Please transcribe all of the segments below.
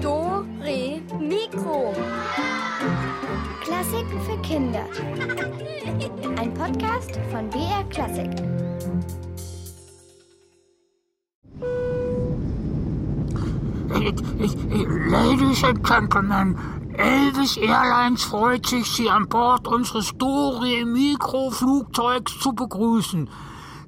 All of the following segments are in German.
Dore Mikro. Klassiken für Kinder. Ein Podcast von BR Klassik. Ladies and Gentlemen, Elvis Airlines freut sich, Sie an Bord unseres Dore Mikroflugzeugs zu begrüßen.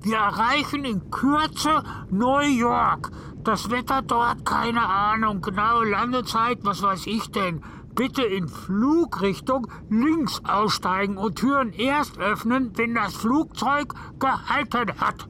Wir erreichen in Kürze New York. Das Wetter dort, keine Ahnung. Genaue Landezeit, was weiß ich denn. Bitte in Flugrichtung links aussteigen und Türen erst öffnen, wenn das Flugzeug gehalten hat.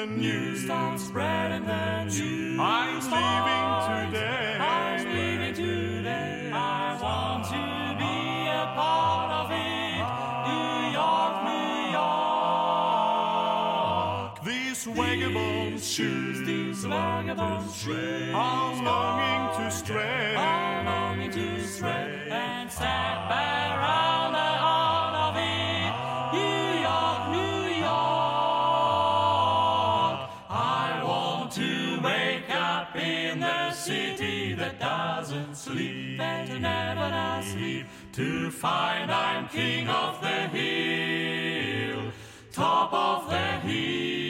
The news. Start spreading the news. I'm leaving today. I'm leaving today. I want to be a part of it. New York, New York. These vagabond shoes These vagabond shoes are longing to stray. I'm longing to stray and step around to find I'm king of the hill, top of the heap.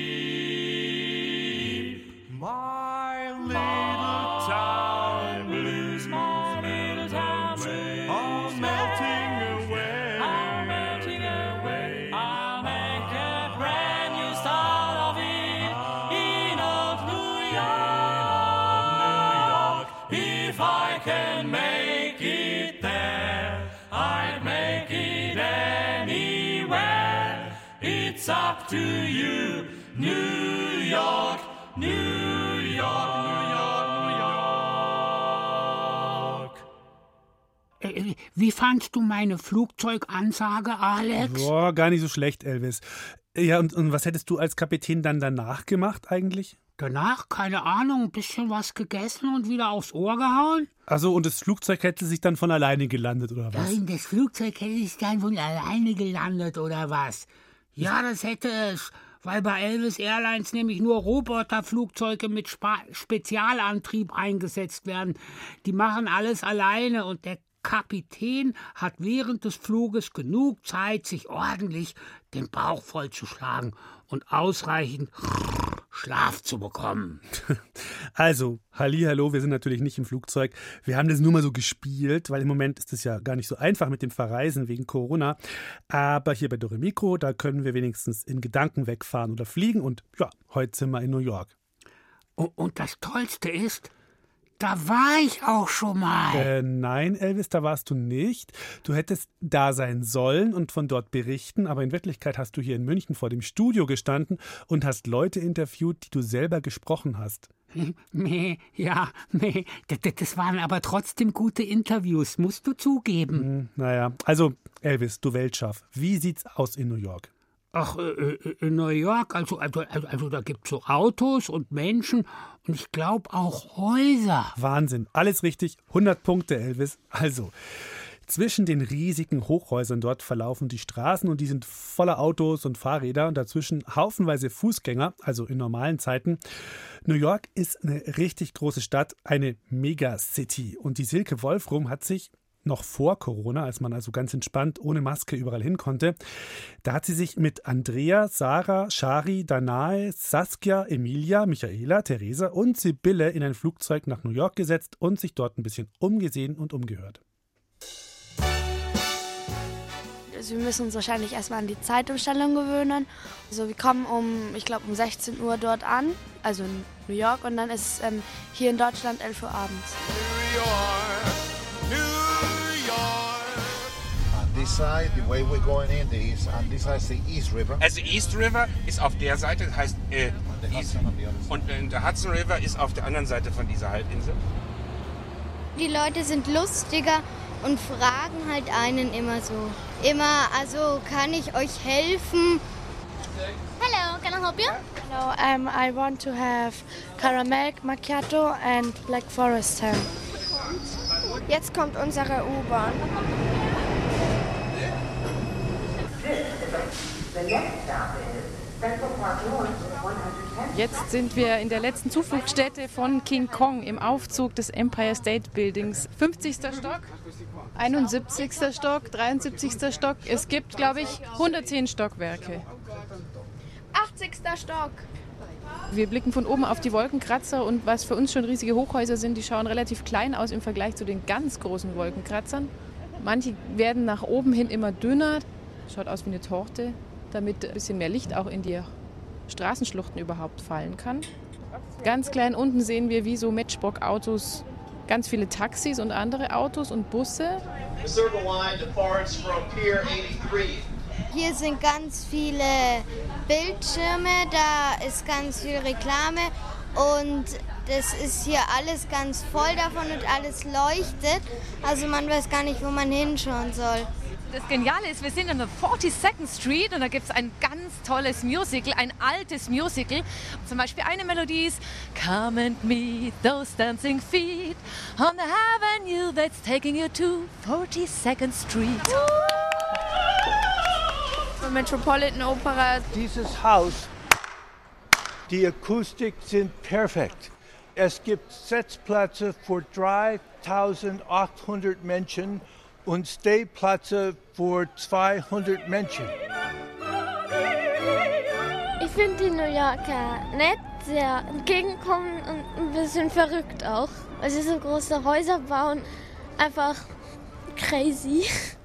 Wie fandst du meine Flugzeugansage, Alex? Boah, gar nicht so schlecht, Elvis. Ja, und, und was hättest du als Kapitän dann danach gemacht eigentlich? Danach, keine Ahnung, ein bisschen was gegessen und wieder aufs Ohr gehauen? Also und das Flugzeug hätte sich dann von alleine gelandet, oder was? Nein, das Flugzeug hätte sich dann wohl alleine gelandet oder was? Ja, das hätte es, weil bei Elvis Airlines nämlich nur Roboterflugzeuge mit Spa Spezialantrieb eingesetzt werden. Die machen alles alleine und der Kapitän hat während des Fluges genug Zeit, sich ordentlich den Bauch vollzuschlagen und ausreichend Schlaf zu bekommen. Also, hallo, wir sind natürlich nicht im Flugzeug. Wir haben das nur mal so gespielt, weil im Moment ist es ja gar nicht so einfach mit dem Verreisen wegen Corona. Aber hier bei Doremikro, da können wir wenigstens in Gedanken wegfahren oder fliegen. Und ja, heute sind wir in New York. Und das Tollste ist, da war ich auch schon mal. Äh, nein, Elvis, da warst du nicht. Du hättest da sein sollen und von dort berichten, aber in Wirklichkeit hast du hier in München vor dem Studio gestanden und hast Leute interviewt, die du selber gesprochen hast. Nee, ja, nee, das, waren aber trotzdem gute Interviews, musst du zugeben. Hm, naja, also Elvis, du Weltschaff, wie sieht's aus in New York? Ach, äh, äh, in New York, also, also, also, also da gibt's so Autos und Menschen und ich glaube auch Häuser. Wahnsinn, alles richtig, 100 Punkte, Elvis. Also, zwischen den riesigen Hochhäusern dort verlaufen die Straßen und die sind voller Autos und Fahrräder und dazwischen haufenweise Fußgänger, also in normalen Zeiten. New York ist eine richtig große Stadt, eine Megacity und die Silke Wolfrum hat sich noch vor Corona, als man also ganz entspannt ohne Maske überall hin konnte, da hat sie sich mit Andrea, Sarah, Shari, Danae, Saskia, Emilia, Michaela, Theresa und Sibylle in ein Flugzeug nach New York gesetzt und sich dort ein bisschen umgesehen und umgehört. Also wir müssen uns wahrscheinlich erstmal an die Zeitumstellung gewöhnen. Also wir kommen um, ich glaube um 16 Uhr dort an, also in New York und dann ist es ähm, hier in Deutschland 11 Uhr abends. New York. This side, the way we're going in, the east, on this is the East River. Also East River ist auf der Seite, heißt äh, the East, Hudson on the other side. und äh, der Hudson River ist auf der anderen Seite von dieser Halbinsel. Die Leute sind lustiger und fragen halt einen immer so. Immer, also kann ich euch helfen? probieren? No, um, I want to have caramel macchiato and black forest ham. Jetzt kommt unsere U-Bahn. Jetzt sind wir in der letzten Zufluchtsstätte von King Kong im Aufzug des Empire State Buildings. 50. Stock, 71. Stock, 73. Stock. Es gibt, glaube ich, 110 Stockwerke. 80. Stock. Wir blicken von oben auf die Wolkenkratzer und was für uns schon riesige Hochhäuser sind, die schauen relativ klein aus im Vergleich zu den ganz großen Wolkenkratzern. Manche werden nach oben hin immer dünner, schaut aus wie eine Torte, damit ein bisschen mehr Licht auch in die Straßenschluchten überhaupt fallen kann. Ganz klein unten sehen wir wie so Matchbox-Autos, ganz viele Taxis und andere Autos und Busse. The Circle Line departs from Pier 83. Hier sind ganz viele Bildschirme, da ist ganz viel Reklame und das ist hier alles ganz voll davon und alles leuchtet. Also man weiß gar nicht, wo man hinschauen soll. Das Geniale ist, wir sind an der 42nd Street und da gibt es ein ganz tolles Musical, ein altes Musical. Zum Beispiel eine Melodie ist Come and meet those dancing feet on the avenue that's taking you to 42nd Street. Metropolitan Opera. Dieses Haus, die Akustik sind perfekt. Es gibt Sitzplätze für 3800 Menschen und Stehplätze für 200 Menschen. Ich finde die New Yorker nett, sehr entgegenkommen und ein bisschen verrückt auch. Weil sie so große Häuser bauen. Einfach crazy.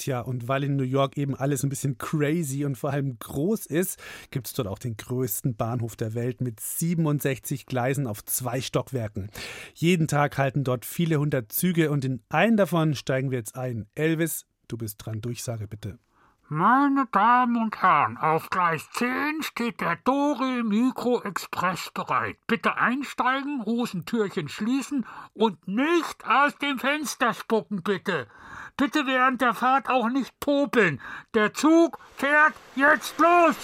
Tja, und weil in New York eben alles ein bisschen crazy und vor allem groß ist, gibt es dort auch den größten Bahnhof der Welt mit 67 Gleisen auf zwei Stockwerken. Jeden Tag halten dort viele hundert Züge und in einen davon steigen wir jetzt ein. Elvis, du bist dran, Durchsage bitte. Meine Damen und Herren, auf Gleis 10 steht der Dore Mikro Express bereit. Bitte einsteigen, Hosentürchen schließen und nicht aus dem Fenster spucken, bitte. Bitte während der Fahrt auch nicht popeln. Der Zug fährt jetzt los.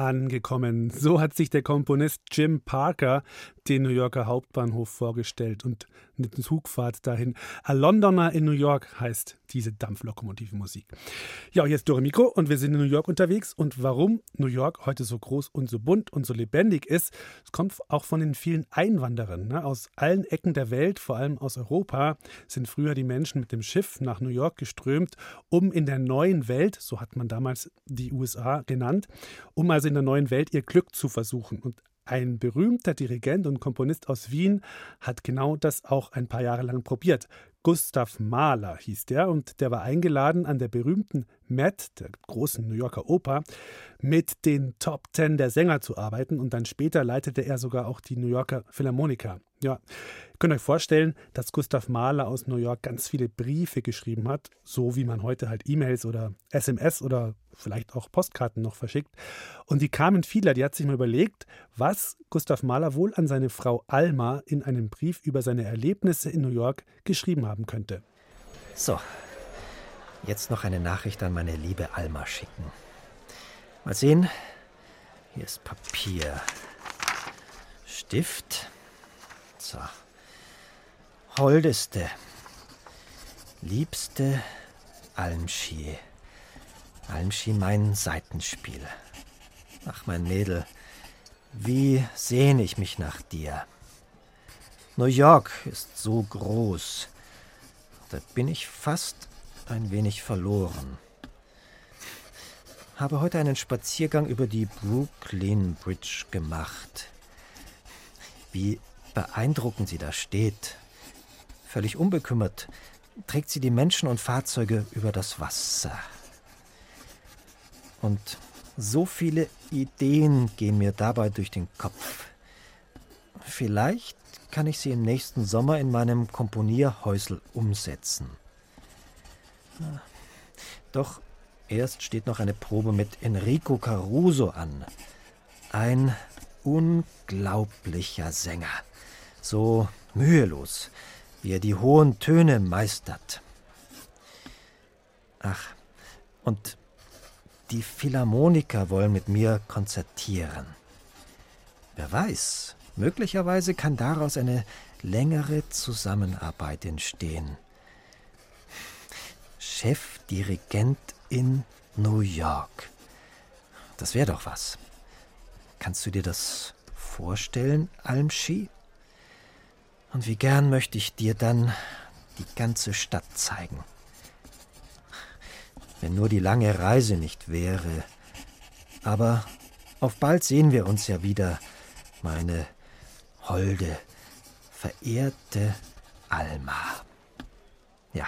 Angekommen. So hat sich der Komponist Jim Parker den New Yorker Hauptbahnhof vorgestellt und eine Zugfahrt dahin. A Londoner in New York heißt diese Dampflokomotivenmusik. Ja, hier ist Dore Mikro und wir sind in New York unterwegs. Und warum New York heute so groß und so bunt und so lebendig ist, es kommt auch von den vielen Einwanderern. Ne? Aus allen Ecken der Welt, vor allem aus Europa, sind früher die Menschen mit dem Schiff nach New York geströmt, um in der neuen Welt, so hat man damals die USA genannt, um also in der neuen Welt ihr Glück zu versuchen. Und ein berühmter Dirigent und Komponist aus Wien hat genau das auch ein paar Jahre lang probiert. Gustav Mahler hieß der und der war eingeladen an der berühmten Met, der großen New Yorker Oper, mit den Top Ten der Sänger zu arbeiten und dann später leitete er sogar auch die New Yorker Philharmoniker. Ja, ihr könnt euch vorstellen, dass Gustav Mahler aus New York ganz viele Briefe geschrieben hat, so wie man heute halt E-Mails oder SMS oder vielleicht auch Postkarten noch verschickt. Und die kamen vieler, die hat sich mal überlegt, was Gustav Mahler wohl an seine Frau Alma in einem Brief über seine Erlebnisse in New York geschrieben haben könnte. So, jetzt noch eine Nachricht an meine liebe Alma schicken. Mal sehen. Hier ist Papier. Stift. So. Holdeste, liebste Almschi. Almschi, mein Seitenspiel. Ach, mein Mädel, wie sehne ich mich nach dir. New York ist so groß. Da bin ich fast ein wenig verloren. Habe heute einen Spaziergang über die Brooklyn Bridge gemacht. Wie beeindruckend sie da steht. Völlig unbekümmert trägt sie die Menschen und Fahrzeuge über das Wasser. Und so viele Ideen gehen mir dabei durch den Kopf. Vielleicht kann ich sie im nächsten Sommer in meinem Komponierhäusel umsetzen. Doch erst steht noch eine Probe mit Enrico Caruso an. Ein unglaublicher Sänger. So mühelos, wie er die hohen Töne meistert. Ach, und die Philharmoniker wollen mit mir konzertieren. Wer weiß, möglicherweise kann daraus eine längere Zusammenarbeit entstehen. Chefdirigent in New York. Das wäre doch was. Kannst du dir das vorstellen, Almschi? Und wie gern möchte ich dir dann die ganze Stadt zeigen. Wenn nur die lange Reise nicht wäre. Aber auf bald sehen wir uns ja wieder, meine holde, verehrte Alma. Ja,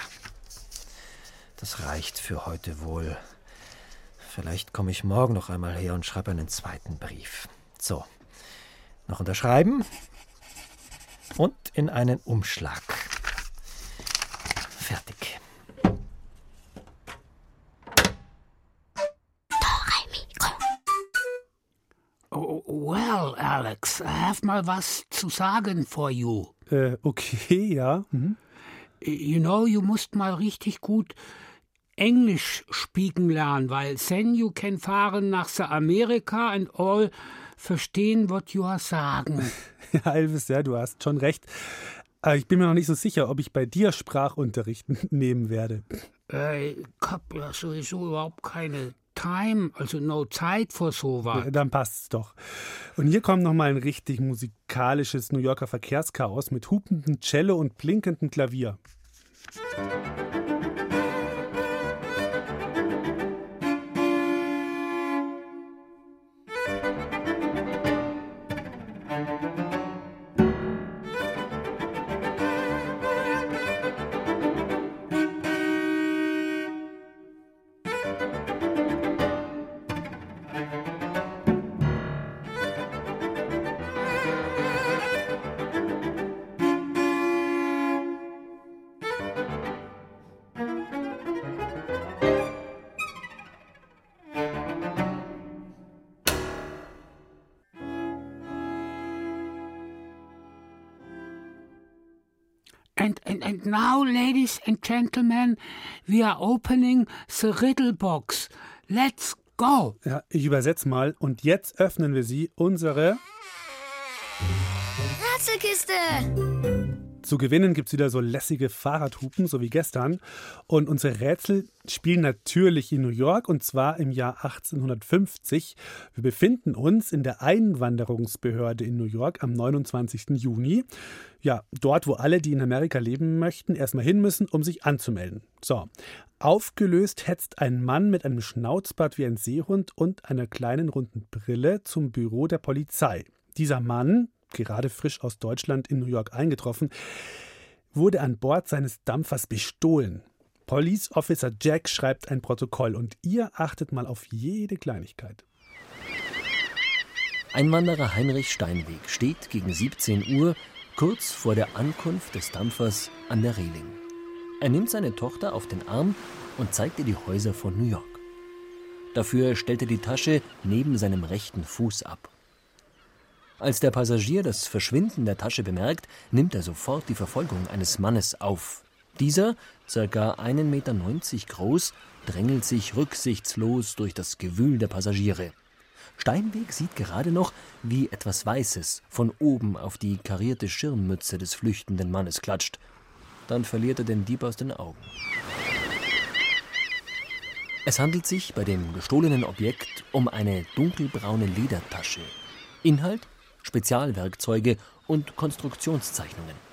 das reicht für heute wohl. Vielleicht komme ich morgen noch einmal her und schreibe einen zweiten Brief. So, noch unterschreiben und in einen Umschlag. Fertig. Oh, well, Alex, I have mal was zu sagen for you. Äh, okay, ja. Mhm. You know, you musst mal richtig gut Englisch spieken lernen, weil then you can fahren nach Amerika and all verstehen, what you are sagen. Ja, Elvis, ja, du hast schon recht. Aber ich bin mir noch nicht so sicher, ob ich bei dir Sprachunterricht nehmen werde. Äh, ich hab ja sowieso überhaupt keine Time, also no Zeit für sowas. Ja, dann passt's doch. Und hier kommt nochmal ein richtig musikalisches New Yorker Verkehrschaos mit hupendem Cello und blinkendem Klavier. And, and, and now, ladies and gentlemen, we are opening the riddle box. Let's go! Ja, ich übersetze mal. Und jetzt öffnen wir sie, unsere Rätselkiste! Zu gewinnen gibt es wieder so lässige Fahrradhupen, so wie gestern. Und unsere Rätsel spielen natürlich in New York und zwar im Jahr 1850. Wir befinden uns in der Einwanderungsbehörde in New York am 29. Juni. Ja, dort, wo alle, die in Amerika leben möchten, erstmal hin müssen, um sich anzumelden. So, aufgelöst hetzt ein Mann mit einem Schnauzbart wie ein Seehund und einer kleinen runden Brille zum Büro der Polizei. Dieser Mann, gerade frisch aus Deutschland in New York eingetroffen, wurde an Bord seines Dampfers bestohlen. Police Officer Jack schreibt ein Protokoll und ihr achtet mal auf jede Kleinigkeit. Einwanderer Heinrich Steinweg steht gegen 17 Uhr kurz vor der Ankunft des Dampfers an der Reling. Er nimmt seine Tochter auf den Arm und zeigt ihr die Häuser von New York. Dafür stellt er die Tasche neben seinem rechten Fuß ab. Als der Passagier das Verschwinden der Tasche bemerkt, nimmt er sofort die Verfolgung eines Mannes auf. Dieser, ca. 1,90 Meter groß, drängelt sich rücksichtslos durch das Gewühl der Passagiere. Steinweg sieht gerade noch, wie etwas Weißes von oben auf die karierte Schirmmütze des flüchtenden Mannes klatscht dann verliert er den Dieb aus den Augen. Es handelt sich bei dem gestohlenen Objekt um eine dunkelbraune Ledertasche. Inhalt Spezialwerkzeuge und Konstruktionszeichnungen.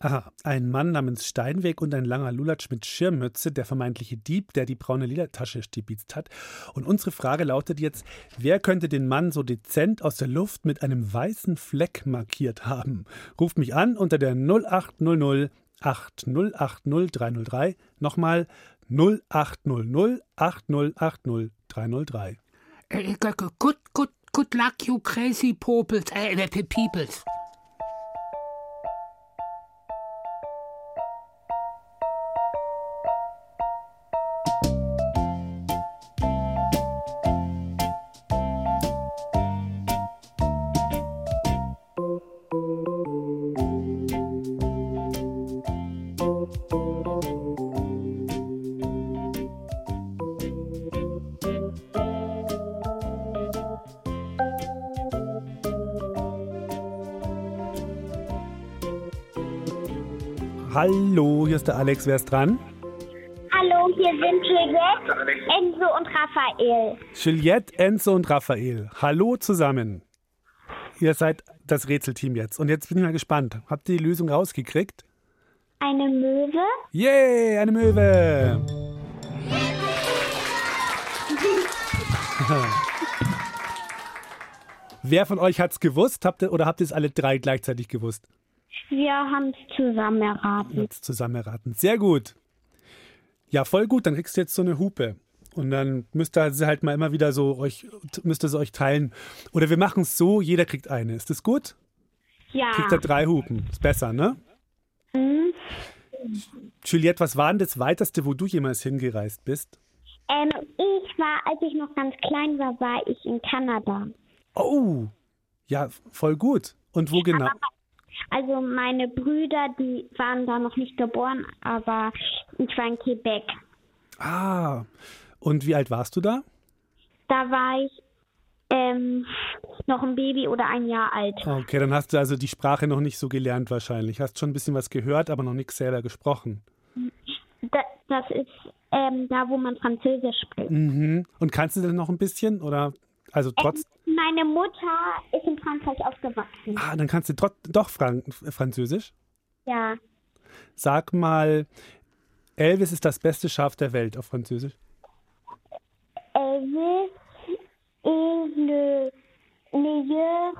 Aha, ein Mann namens Steinweg und ein langer Lulatsch mit Schirmmütze, der vermeintliche Dieb, der die braune Ledertasche stibitzt hat. Und unsere Frage lautet jetzt, wer könnte den Mann so dezent aus der Luft mit einem weißen Fleck markiert haben? Ruft mich an unter der 0800 8080 303. Nochmal 0800 8080 303. Äh, good, good, good luck, you crazy popels, äh, äh, peoples. Hallo, hier ist der Alex, wer ist dran? Hallo, hier sind Juliette, Enzo und Raphael. Juliette, Enzo und Raphael. Hallo zusammen. Ihr seid das Rätselteam jetzt. Und jetzt bin ich mal gespannt. Habt ihr die Lösung rausgekriegt? Eine Möwe. Yay, eine Möwe. Wer von euch hat's gewusst? Habt ihr, oder habt ihr es alle drei gleichzeitig gewusst? Wir haben es zusammen erraten. Jetzt zusammen erraten. Sehr gut. Ja, voll gut. Dann kriegst du jetzt so eine Hupe. Und dann müsst ihr sie halt mal immer wieder so euch, müsst ihr sie euch teilen. Oder wir machen es so, jeder kriegt eine. Ist das gut? Ja. Kriegt er drei Hupen. Ist besser, ne? Mhm. Juliette, was war denn das Weiteste, wo du jemals hingereist bist? Ähm, ich war, als ich noch ganz klein war, war ich in Kanada. Oh, ja, voll gut. Und wo genau? Also meine Brüder, die waren da noch nicht geboren, aber ich war in Quebec. Ah, und wie alt warst du da? Da war ich ähm, noch ein Baby oder ein Jahr alt. Okay, dann hast du also die Sprache noch nicht so gelernt wahrscheinlich. Hast schon ein bisschen was gehört, aber noch nichts selber gesprochen. Da, das ist ähm, da, wo man Französisch spricht. Mhm. Und kannst du denn noch ein bisschen? Oder also trotz. Ähm, meine Mutter ist in Frankreich aufgewachsen. Ah, dann kannst du trotz, doch Fran Französisch? Ja. Sag mal, Elvis ist das beste Schaf der Welt auf Französisch. Elvis est le meilleur.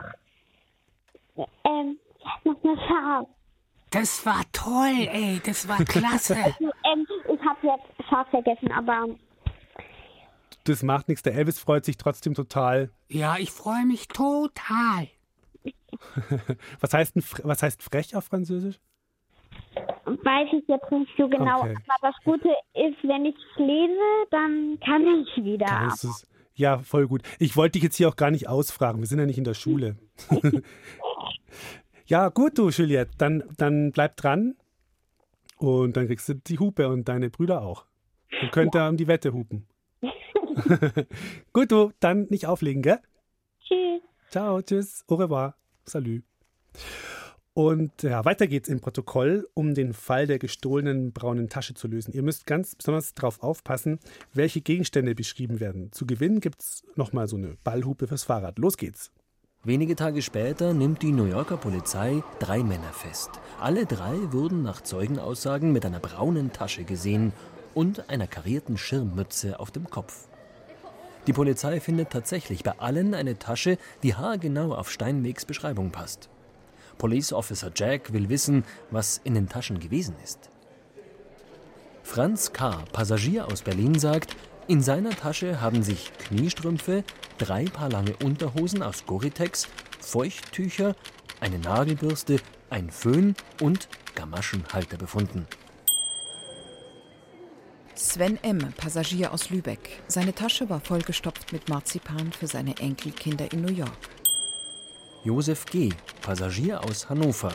Ähm, noch eine Schaf. Das war toll, ey, das war klasse. ähm, ich habe jetzt Schaf vergessen, aber Das macht nichts. Der Elvis freut sich trotzdem total. Ja, ich freue mich total. was, heißt ein, was heißt frech auf Französisch? weiß ich jetzt nicht so genau. Okay. Aber das Gute ist, wenn ich lese, dann kann ich wieder. Ja, voll gut. Ich wollte dich jetzt hier auch gar nicht ausfragen. Wir sind ja nicht in der Schule. ja, gut, du, Juliette. Dann, dann bleib dran. Und dann kriegst du die Hupe und deine Brüder auch. Dann könnt ihr um die Wette hupen. gut, du, dann nicht auflegen, gell? Tschüss. Ciao, tschüss, au revoir, salut. Und ja, weiter geht's im Protokoll, um den Fall der gestohlenen braunen Tasche zu lösen. Ihr müsst ganz besonders darauf aufpassen, welche Gegenstände beschrieben werden. Zu gewinnen gibt's nochmal so eine Ballhupe fürs Fahrrad. Los geht's. Wenige Tage später nimmt die New Yorker Polizei drei Männer fest. Alle drei wurden nach Zeugenaussagen mit einer braunen Tasche gesehen und einer karierten Schirmmütze auf dem Kopf. Die Polizei findet tatsächlich bei allen eine Tasche, die haargenau auf Steinwegs Beschreibung passt. Police Officer Jack will wissen, was in den Taschen gewesen ist. Franz K., Passagier aus Berlin, sagt, in seiner Tasche haben sich Kniestrümpfe, drei Paar lange Unterhosen aus Goritex, Feuchttücher, eine Nagelbürste, ein Föhn und Gamaschenhalter befunden. Sven M., Passagier aus Lübeck. Seine Tasche war vollgestopft mit Marzipan für seine Enkelkinder in New York. Josef G., Passagier aus Hannover.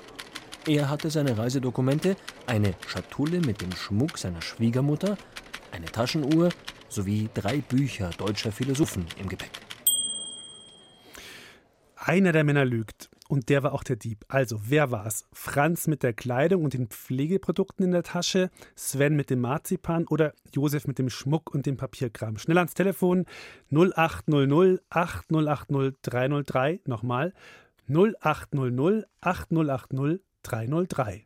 Er hatte seine Reisedokumente, eine Schatulle mit dem Schmuck seiner Schwiegermutter, eine Taschenuhr sowie drei Bücher deutscher Philosophen im Gepäck. Einer der Männer lügt. Und der war auch der Dieb. Also, wer war's? Franz mit der Kleidung und den Pflegeprodukten in der Tasche, Sven mit dem Marzipan oder Josef mit dem Schmuck und dem Papierkram? Schnell ans Telefon 0800 8080 303. Nochmal 0800 8080 303.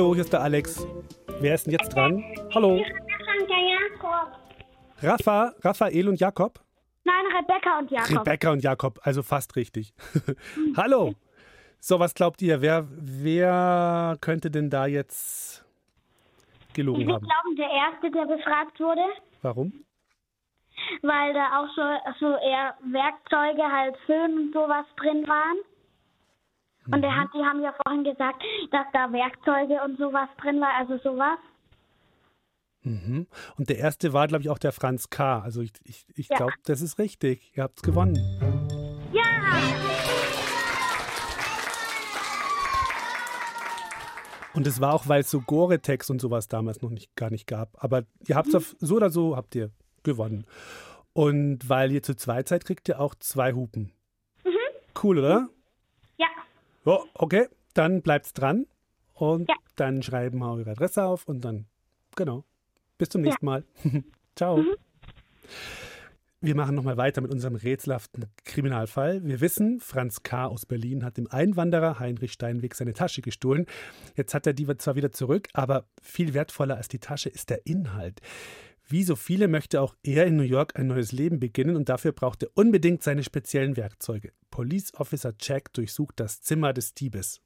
Hallo, hier ist der Alex. Wer ist denn jetzt dran? Hallo. Jakob. Rafa, Raphael und Jakob? Nein, Rebecca und Jakob. Rebecca und Jakob, also fast richtig. Hallo. So, was glaubt ihr? Wer, wer könnte denn da jetzt gelogen Ich würde haben? glauben, der Erste, der befragt wurde, Warum? weil da auch so, so eher Werkzeuge, halt Föhn und sowas drin waren. Und der hat, die haben ja vorhin gesagt, dass da Werkzeuge und sowas drin war, also sowas. Mhm. Und der erste war, glaube ich, auch der Franz K. Also ich, ich, ich Ja. glaube, das ist richtig. Ihr habt's gewonnen. Ja! Und es war auch, weil es so Gore-Tex und sowas damals noch nicht, gar nicht gab. Aber ihr habt es so oder so, habt ihr gewonnen. Und weil ihr zu zweit seid, kriegt ihr auch zwei Hupen. Cool, oder? Ja. Oh, okay, dann bleibt's dran. Und dann schreiben wir eure Adresse auf und dann, genau. Bis zum nächsten Mal. Ciao. Wir machen nochmal weiter mit unserem rätselhaften Kriminalfall. Wir wissen, Franz K. aus Berlin hat dem Einwanderer Heinrich Steinweg seine Tasche gestohlen. Jetzt hat er die zwar wieder zurück, aber viel wertvoller als die Tasche ist der Inhalt. Wie so viele möchte auch er in New York ein neues Leben beginnen und dafür braucht er unbedingt seine speziellen Werkzeuge. Police Officer Jack durchsucht das Zimmer des Diebes.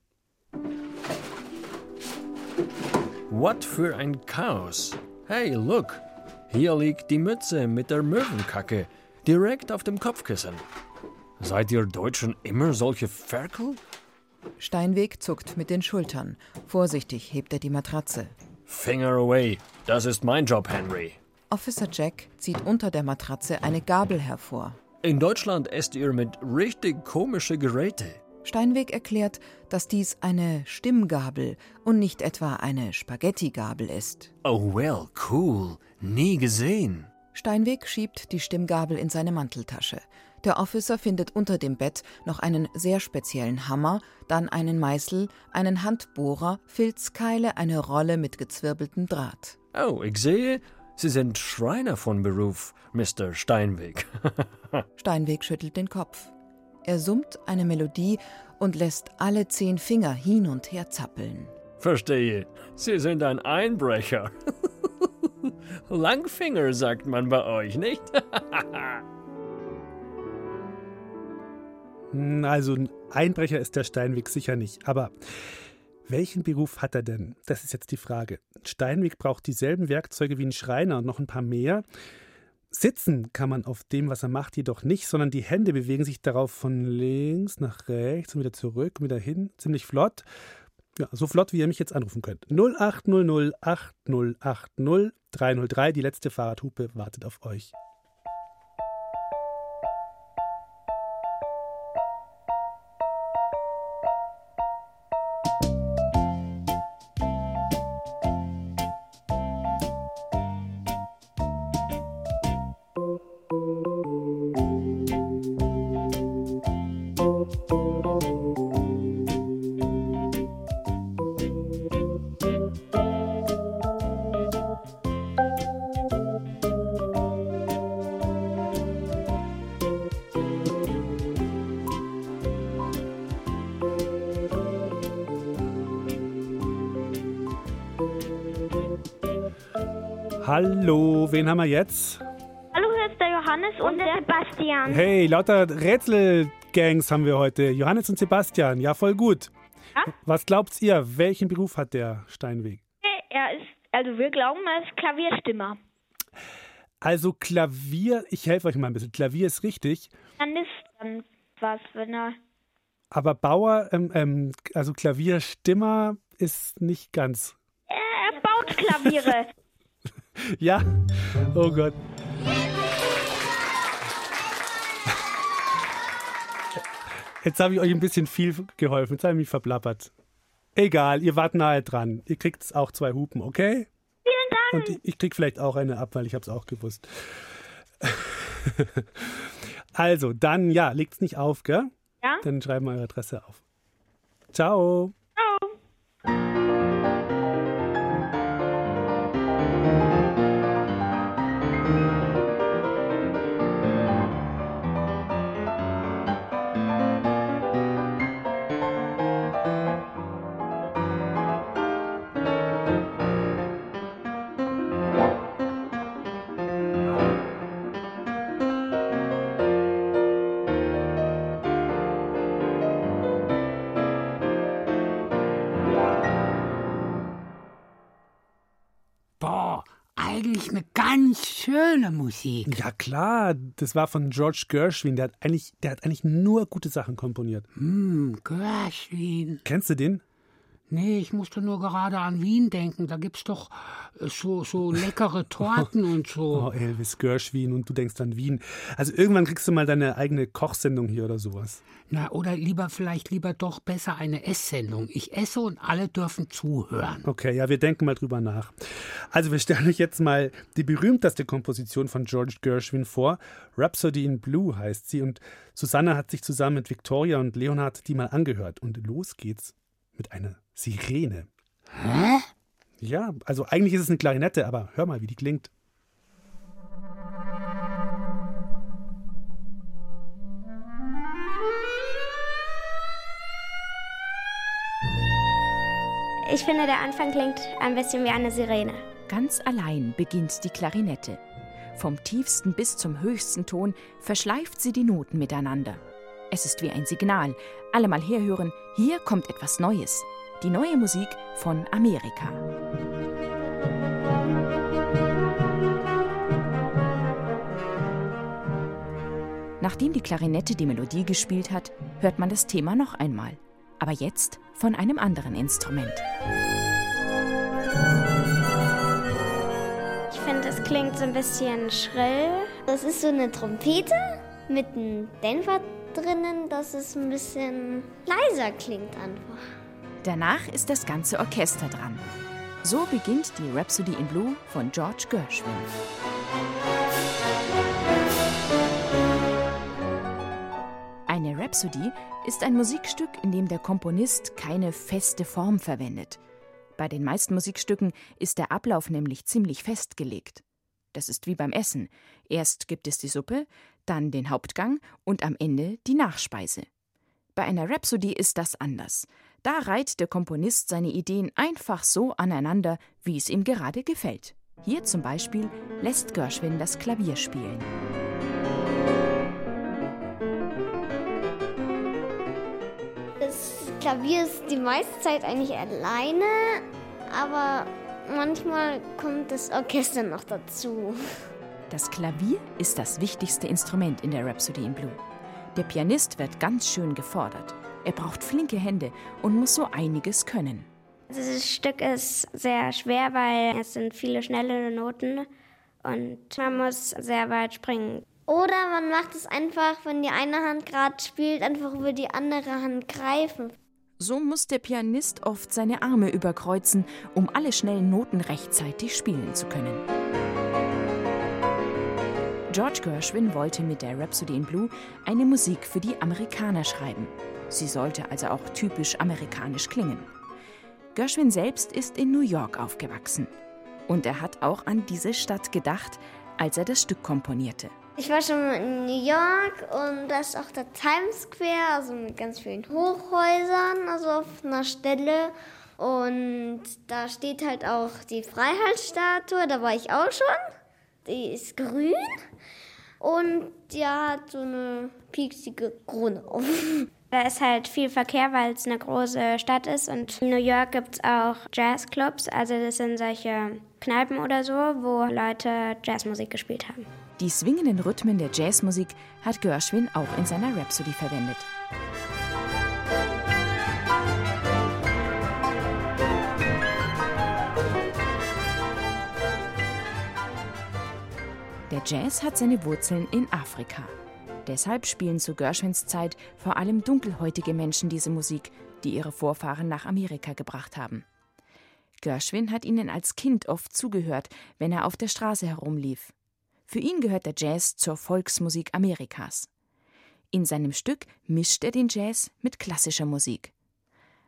What für ein Chaos. Hey, look. Hier liegt die Mütze mit der Möwenkacke. Direkt auf dem Kopfkissen. Seid ihr Deutschen immer solche Ferkel? Steinweg zuckt mit den Schultern. Vorsichtig hebt er die Matratze. Finger away. Das ist mein Job, Henry. Officer Jack zieht unter der Matratze eine Gabel hervor. In Deutschland esst ihr mit richtig komische Geräte. Steinweg erklärt, dass dies eine Stimmgabel und nicht etwa eine Spaghetti-Gabel ist. Oh well, cool. Nie gesehen. Steinweg schiebt die Stimmgabel in seine Manteltasche. Der Officer findet unter dem Bett noch einen sehr speziellen Hammer, dann einen Meißel, einen Handbohrer, Filzkeile, eine Rolle mit gezwirbeltem Draht. Oh, ich sehe, Sie sind Schreiner von Beruf, Mr. Steinweg. Steinweg schüttelt den Kopf. Er summt eine Melodie und lässt alle zehn Finger hin und her zappeln. Verstehe. Sie sind ein Einbrecher. Langfinger sagt man bei euch, nicht? Also ein Einbrecher ist der Steinweg sicher nicht. Aber welchen Beruf hat er denn? Das ist jetzt die Frage. Steinweg braucht dieselben Werkzeuge wie ein Schreiner und noch ein paar mehr. Sitzen kann man auf dem, was er macht, jedoch nicht, sondern die Hände bewegen sich darauf von links nach rechts und wieder zurück und wieder hin. Ziemlich flott. Ja, so flott, wie ihr mich jetzt anrufen könnt. 0800 8080 303. Die letzte Fahrradhupe wartet auf euch. Hallo, wen haben wir jetzt? Hallo, hier ist der Johannes und der Sebastian. Hey, lauter Rätselgangs haben wir heute. Johannes und Sebastian, ja, voll gut. Was glaubt ihr, welchen Beruf hat der Steinweg? Er ist Also wir glauben, er ist Klavierstimmer. Also Klavier, ich helfe euch mal ein bisschen. Klavier ist richtig, Dann ist dann was, wenn er. aber Bauer, ähm, ähm, also Klavierstimmer ist nicht ganz. Er baut Klaviere. Ja, oh Gott. Jetzt habe ich euch ein bisschen viel geholfen. Jetzt habe ich mich verplappert. Egal, ihr wart nahe dran. Ihr kriegt auch zwei Hupen, okay? Vielen Dank. Und ich, ich krieg vielleicht auch eine ab, weil ich habe es auch gewusst. also, dann, ja, legt's nicht auf, gell? Ja. Dann schreiben wir eure Adresse auf. Ciao. Ciao. Schöne Musik. Ja klar, das war von George Gershwin. Der hat eigentlich, der hat eigentlich nur gute Sachen komponiert. Hm, Gershwin. Kennst du den? Nee, ich musste nur gerade an Wien denken. Da gibt's doch äh, so, so leckere Torten und so. Oh, Elvis Gershwin und du denkst an Wien. Also irgendwann kriegst du mal deine eigene Kochsendung hier oder sowas. Na, oder lieber, vielleicht lieber doch besser eine Esssendung. Ich esse und alle dürfen zuhören. Okay, ja, wir denken mal drüber nach. Also wir stellen euch jetzt mal die berühmteste Komposition von George Gershwin vor. Rhapsody in Blue heißt sie und Susanne hat sich zusammen mit Victoria und Leonhard die mal angehört. Und los geht's mit einer Sirene. Hä? Ja, also eigentlich ist es eine Klarinette, aber hör mal, wie die klingt. Ich finde, der Anfang klingt ein bisschen wie eine Sirene. Ganz allein beginnt die Klarinette. Vom tiefsten bis zum höchsten Ton verschleift sie die Noten miteinander. Es ist wie ein Signal. Alle mal herhören, hier kommt etwas Neues. Die neue Musik von Amerika. Nachdem die Klarinette die Melodie gespielt hat, hört man das Thema noch einmal. Aber jetzt von einem anderen Instrument. Ich finde, es klingt so ein bisschen schrill. Das ist so eine Trompete mit einem Dämpfer drinnen, dass es ein bisschen leiser klingt einfach. Danach ist das ganze Orchester dran. So beginnt die Rhapsody in Blue von George Gershwin. Eine Rhapsody ist ein Musikstück, in dem der Komponist keine feste Form verwendet. Bei den meisten Musikstücken ist der Ablauf nämlich ziemlich festgelegt. Das ist wie beim Essen. Erst gibt es die Suppe, dann den Hauptgang und am Ende die Nachspeise. Bei einer Rhapsody ist das anders. Da reiht der Komponist seine Ideen einfach so aneinander, wie es ihm gerade gefällt. Hier zum Beispiel lässt Gershwin das Klavier spielen. Das Klavier ist die meiste Zeit eigentlich alleine, aber manchmal kommt das Orchester noch dazu. Das Klavier ist das wichtigste Instrument in der Rhapsody in Blue. Der Pianist wird ganz schön gefordert. Er braucht flinke Hände und muss so einiges können. Dieses Stück ist sehr schwer, weil es sind viele schnelle Noten und man muss sehr weit springen. Oder man macht es einfach, wenn die eine Hand gerade spielt, einfach über die andere Hand greifen. So muss der Pianist oft seine Arme überkreuzen, um alle schnellen Noten rechtzeitig spielen zu können. George Gershwin wollte mit der Rhapsody in Blue eine Musik für die Amerikaner schreiben. Sie sollte also auch typisch amerikanisch klingen. Gershwin selbst ist in New York aufgewachsen. Und er hat auch an diese Stadt gedacht, als er das Stück komponierte. Ich war schon in New York und da ist auch der Times Square, also mit ganz vielen Hochhäusern, also auf einer Stelle. Und da steht halt auch die Freiheitsstatue, da war ich auch schon. Die ist grün und die hat so eine pieksige Krone auf. Da ist halt viel Verkehr, weil es eine große Stadt ist. Und in New York gibt es auch Jazzclubs. Also das sind solche Kneipen oder so, wo Leute Jazzmusik gespielt haben. Die swingenden Rhythmen der Jazzmusik hat Gershwin auch in seiner Rhapsody verwendet. Der Jazz hat seine Wurzeln in Afrika. Deshalb spielen zu Gershwins Zeit vor allem dunkelhäutige Menschen diese Musik, die ihre Vorfahren nach Amerika gebracht haben. Gershwin hat ihnen als Kind oft zugehört, wenn er auf der Straße herumlief. Für ihn gehört der Jazz zur Volksmusik Amerikas. In seinem Stück mischt er den Jazz mit klassischer Musik.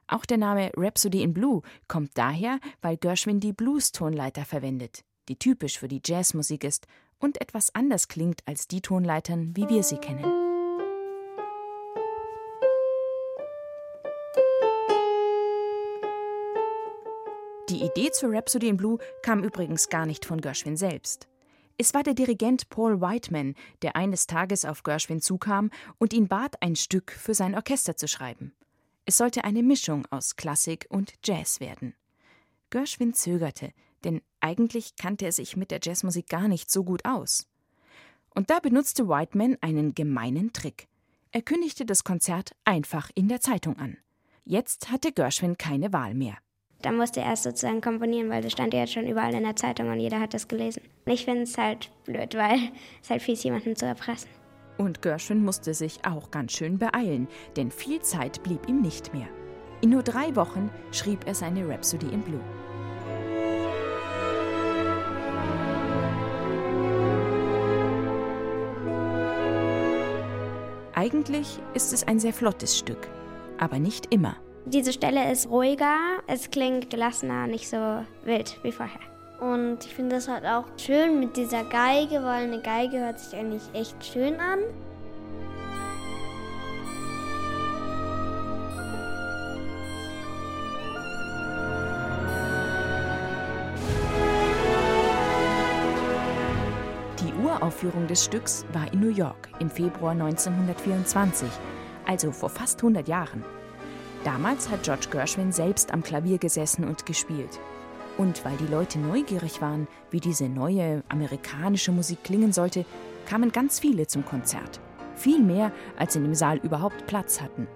Auch der Name Rhapsody in Blue kommt daher, weil Gershwin die Blues-Tonleiter verwendet, die typisch für die Jazzmusik ist und etwas anders klingt als die Tonleitern, wie wir sie kennen. Die Idee zur Rhapsody in Blue kam übrigens gar nicht von Gershwin selbst. Es war der Dirigent Paul Whiteman, der eines Tages auf Gershwin zukam und ihn bat, ein Stück für sein Orchester zu schreiben. Es sollte eine Mischung aus Klassik und Jazz werden. Gershwin zögerte, denn eigentlich kannte er sich mit der Jazzmusik gar nicht so gut aus. Und da benutzte Whiteman einen gemeinen Trick. Er kündigte das Konzert einfach in der Zeitung an. Jetzt hatte Gershwin keine Wahl mehr. Da musste er erst sozusagen komponieren, weil das stand ja jetzt schon überall in der Zeitung und jeder hat das gelesen. Ich finde es halt blöd, weil es halt fies, jemanden zu erpressen. Und Gershwin musste sich auch ganz schön beeilen, denn viel Zeit blieb ihm nicht mehr. In nur drei Wochen schrieb er seine Rhapsody in Blue. Eigentlich ist es ein sehr flottes Stück, aber nicht immer. Diese Stelle ist ruhiger, es klingt gelassener, nicht so wild wie vorher. Und ich finde das halt auch schön mit dieser Geige, weil eine Geige hört sich eigentlich echt schön an. Uraufführung des Stücks war in New York im Februar 1924, also vor fast 100 Jahren. Damals hat George Gershwin selbst am Klavier gesessen und gespielt. Und weil die Leute neugierig waren, wie diese neue amerikanische Musik klingen sollte, kamen ganz viele zum Konzert. Viel mehr, als in dem Saal überhaupt Platz hatten.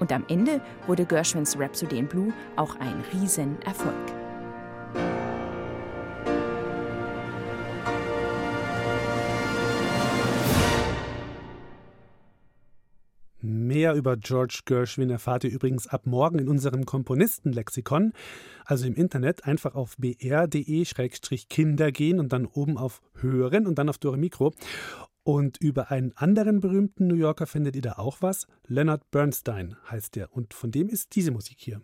Und am Ende wurde Gershwins Rhapsody in Blue auch ein Riesenerfolg. Mehr über George Gershwin erfahrt ihr übrigens ab morgen in unserem Komponistenlexikon. Also im Internet einfach auf br.de-kinder gehen und dann oben auf Hören und dann auf Dore Mikro. Und über einen anderen berühmten New Yorker findet ihr da auch was. Leonard Bernstein heißt der. Und von dem ist diese Musik hier.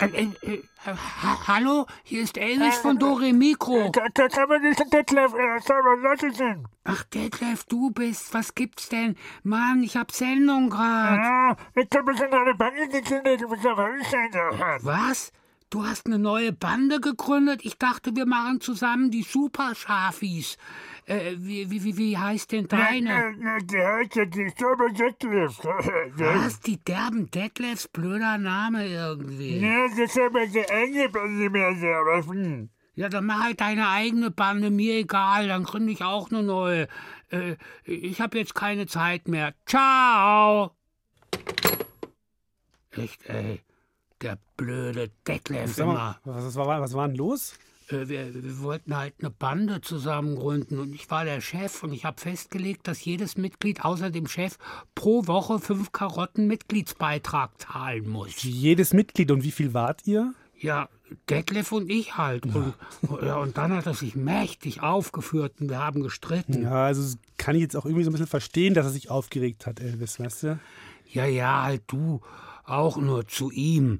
Äh, äh, äh, ha hallo, hier ist Elvis von Dore Mikro. Detlef, sag mal, was ist denn? Ach, Detlef, du bist. Was gibt's denn? Mann, ich hab Sendung grad. Ja, ich hab eine Bande gegründet, was soll ich denn da? Was? Du hast eine neue Bande gegründet? Ich dachte, wir machen zusammen die Super Schafis. Äh, wie, wie, wie, heißt denn deine? Die heißt ja die Super Detlef. Was? Die derben Detlefs? Blöder Name irgendwie. Ja, das ist aber die eigene Bande mehr denn? Ja, dann mach halt deine eigene Bande, mir egal, dann gründe ich auch eine neue. Äh, ich hab jetzt keine Zeit mehr. Ciao! Echt, ey. Der blöde Detlef Sag mal, immer. was, war, was war denn los? Äh, wir, wir wollten halt eine Bande zusammen gründen und ich war der Chef und ich habe festgelegt, dass jedes Mitglied außer dem Chef pro Woche fünf Karotten Mitgliedsbeitrag zahlen muss. Jedes Mitglied und wie viel wart ihr? Ja, Detlef und ich halt. Und, ja, und dann hat er sich mächtig aufgeführt und wir haben gestritten. Ja, also das kann ich jetzt auch irgendwie so ein bisschen verstehen, dass er sich aufgeregt hat, Elvis, weißt du? Ja, ja, halt du. Auch nur zu ihm.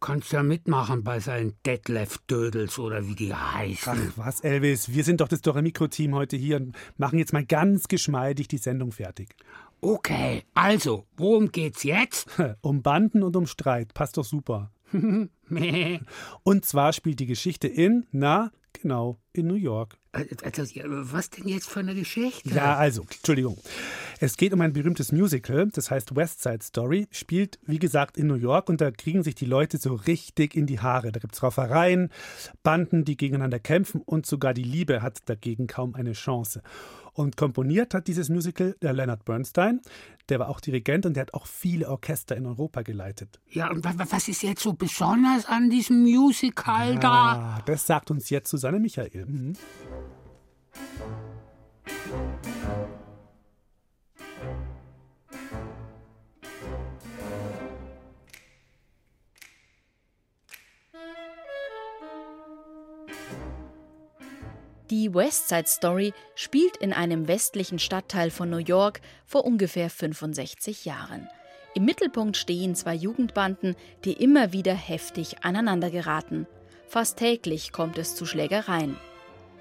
Kannst ja mitmachen bei seinen Detlef-Dödels oder wie die heißen. Ach was, Elvis, wir sind doch das Doremikro-Team heute hier und machen jetzt mal ganz geschmeidig die Sendung fertig. Okay, also, worum geht's jetzt? Um Banden und um Streit, passt doch super. und zwar spielt die Geschichte in, na, genau, in New York. Also, was denn jetzt für eine Geschichte? Ja, also, Entschuldigung. Es geht um ein berühmtes Musical, das heißt West Side Story, spielt, wie gesagt, in New York und da kriegen sich die Leute so richtig in die Haare. Da gibt es Raufereien, Banden, die gegeneinander kämpfen und sogar die Liebe hat dagegen kaum eine Chance. Und komponiert hat dieses Musical der Leonard Bernstein. Der war auch Dirigent und der hat auch viele Orchester in Europa geleitet. Ja, und was ist jetzt so besonders an diesem Musical ja, da? Das sagt uns jetzt Susanne Michael. Mhm. Die West Side Story spielt in einem westlichen Stadtteil von New York vor ungefähr 65 Jahren. Im Mittelpunkt stehen zwei Jugendbanden, die immer wieder heftig aneinander geraten. Fast täglich kommt es zu Schlägereien.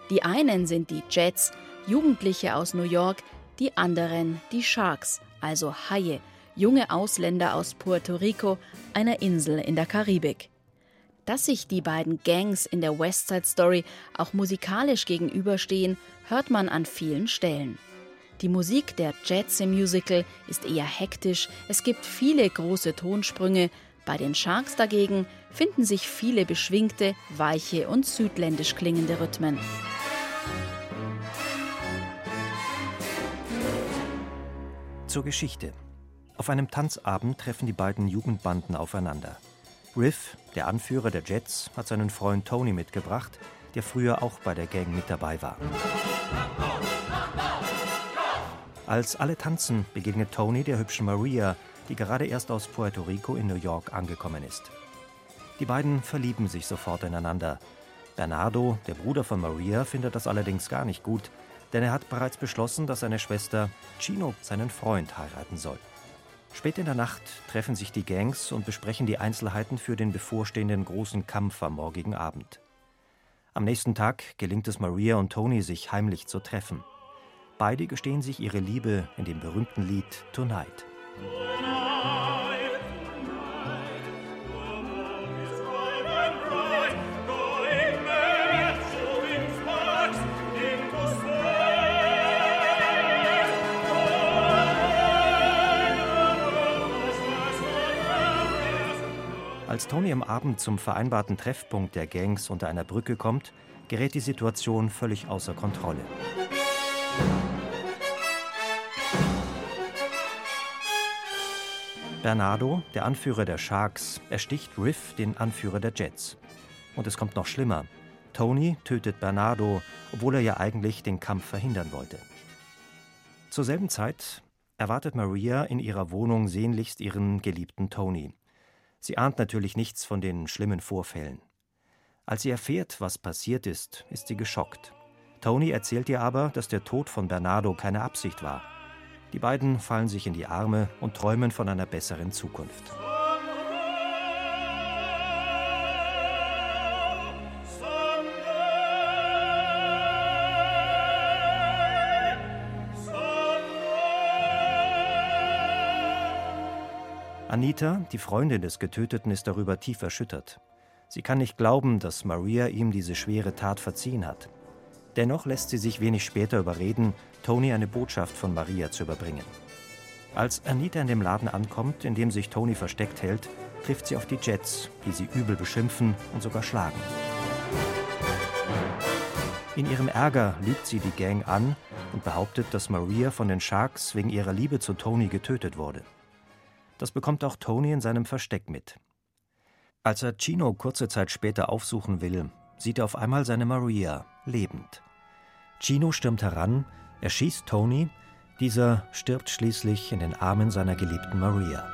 Die einen sind die Jets, Jugendliche aus New York, die anderen die Sharks, also Haie, junge Ausländer aus Puerto Rico, einer Insel in der Karibik. Dass sich die beiden Gangs in der West Side Story auch musikalisch gegenüberstehen, hört man an vielen Stellen. Die Musik der Jets im Musical ist eher hektisch, es gibt viele große Tonsprünge, bei den Sharks dagegen finden sich viele beschwingte, weiche und südländisch klingende Rhythmen. Zur Geschichte. Auf einem Tanzabend treffen die beiden Jugendbanden aufeinander. Riff, der Anführer der Jets, hat seinen Freund Tony mitgebracht, der früher auch bei der Gang mit dabei war. Als alle tanzen, begegnet Tony der hübschen Maria, die gerade erst aus Puerto Rico in New York angekommen ist. Die beiden verlieben sich sofort ineinander. Bernardo, der Bruder von Maria, findet das allerdings gar nicht gut, denn er hat bereits beschlossen, dass seine Schwester Chino seinen Freund heiraten soll. Spät in der Nacht treffen sich die Gangs und besprechen die Einzelheiten für den bevorstehenden großen Kampf am morgigen Abend. Am nächsten Tag gelingt es Maria und Tony, sich heimlich zu treffen. Beide gestehen sich ihre Liebe in dem berühmten Lied Tonight. Als Tony am Abend zum vereinbarten Treffpunkt der Gangs unter einer Brücke kommt, gerät die Situation völlig außer Kontrolle. Bernardo, der Anführer der Sharks, ersticht Riff, den Anführer der Jets. Und es kommt noch schlimmer. Tony tötet Bernardo, obwohl er ja eigentlich den Kampf verhindern wollte. Zur selben Zeit erwartet Maria in ihrer Wohnung sehnlichst ihren geliebten Tony. Sie ahnt natürlich nichts von den schlimmen Vorfällen. Als sie erfährt, was passiert ist, ist sie geschockt. Tony erzählt ihr aber, dass der Tod von Bernardo keine Absicht war. Die beiden fallen sich in die Arme und träumen von einer besseren Zukunft. Anita, die Freundin des Getöteten, ist darüber tief erschüttert. Sie kann nicht glauben, dass Maria ihm diese schwere Tat verziehen hat. Dennoch lässt sie sich wenig später überreden, Tony eine Botschaft von Maria zu überbringen. Als Anita in dem Laden ankommt, in dem sich Tony versteckt hält, trifft sie auf die Jets, die sie übel beschimpfen und sogar schlagen. In ihrem Ärger lügt sie die Gang an und behauptet, dass Maria von den Sharks wegen ihrer Liebe zu Tony getötet wurde. Das bekommt auch Tony in seinem Versteck mit. Als er Chino kurze Zeit später aufsuchen will, sieht er auf einmal seine Maria lebend. Chino stürmt heran, erschießt Tony, dieser stirbt schließlich in den Armen seiner geliebten Maria.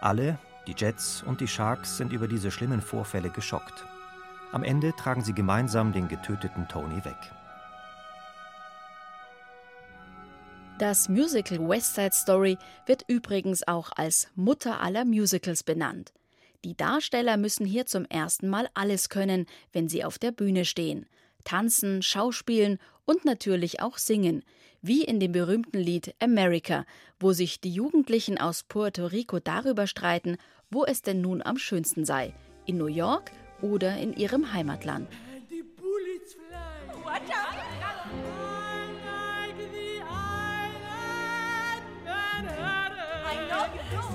Alle, Die Jets und die Sharks sind über diese schlimmen Vorfälle geschockt. Am Ende tragen sie gemeinsam den getöteten Tony weg. Das Musical West Side Story wird übrigens auch als Mutter aller Musicals benannt. Die Darsteller müssen hier zum ersten Mal alles können, wenn sie auf der Bühne stehen. Tanzen, schauspielen und natürlich auch singen, wie in dem berühmten Lied America, wo sich die Jugendlichen aus Puerto Rico darüber streiten, wo es denn nun am schönsten sei, in New York oder in ihrem Heimatland.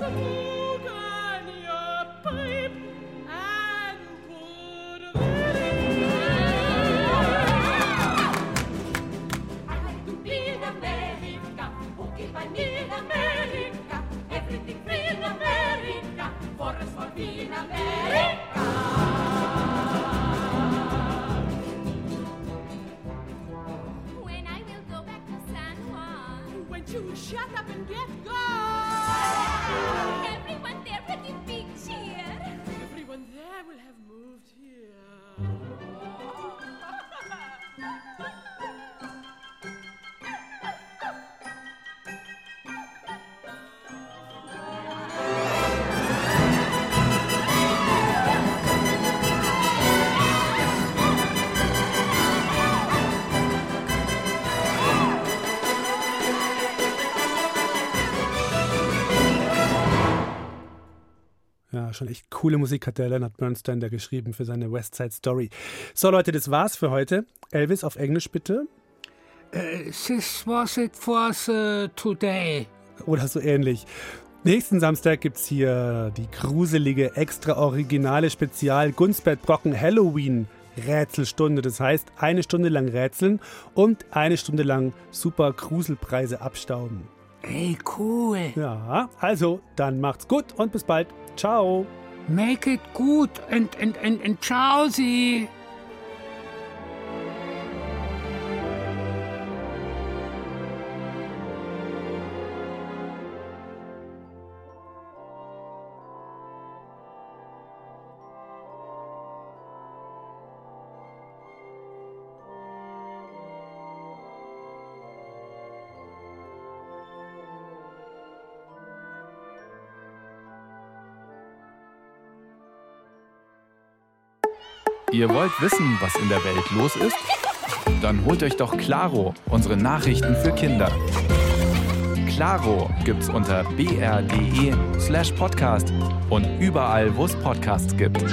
Watch Everyone there will give big cheer. Everyone there will have Ja, schon echt coole Musik hat der Leonard Bernstein da geschrieben für seine West Side Story. So, Leute, das war's für heute. Elvis auf Englisch bitte. Uh, this was it for uh, today. Oder so ähnlich. Nächsten Samstag gibt's hier die gruselige, extra originale Spezial Gunsbert Brocken Halloween Rätselstunde. Das heißt, eine Stunde lang rätseln und eine Stunde lang super Gruselpreise abstauben. Ey, cool. Ja, also dann macht's gut und bis bald. Ciao. Make it good and, and, and, and ciao sie. Ihr wollt wissen, was in der Welt los ist? Dann holt euch doch Claro, unsere Nachrichten für Kinder. Claro gibt's unter br.de slash podcast und überall, wo es Podcasts gibt.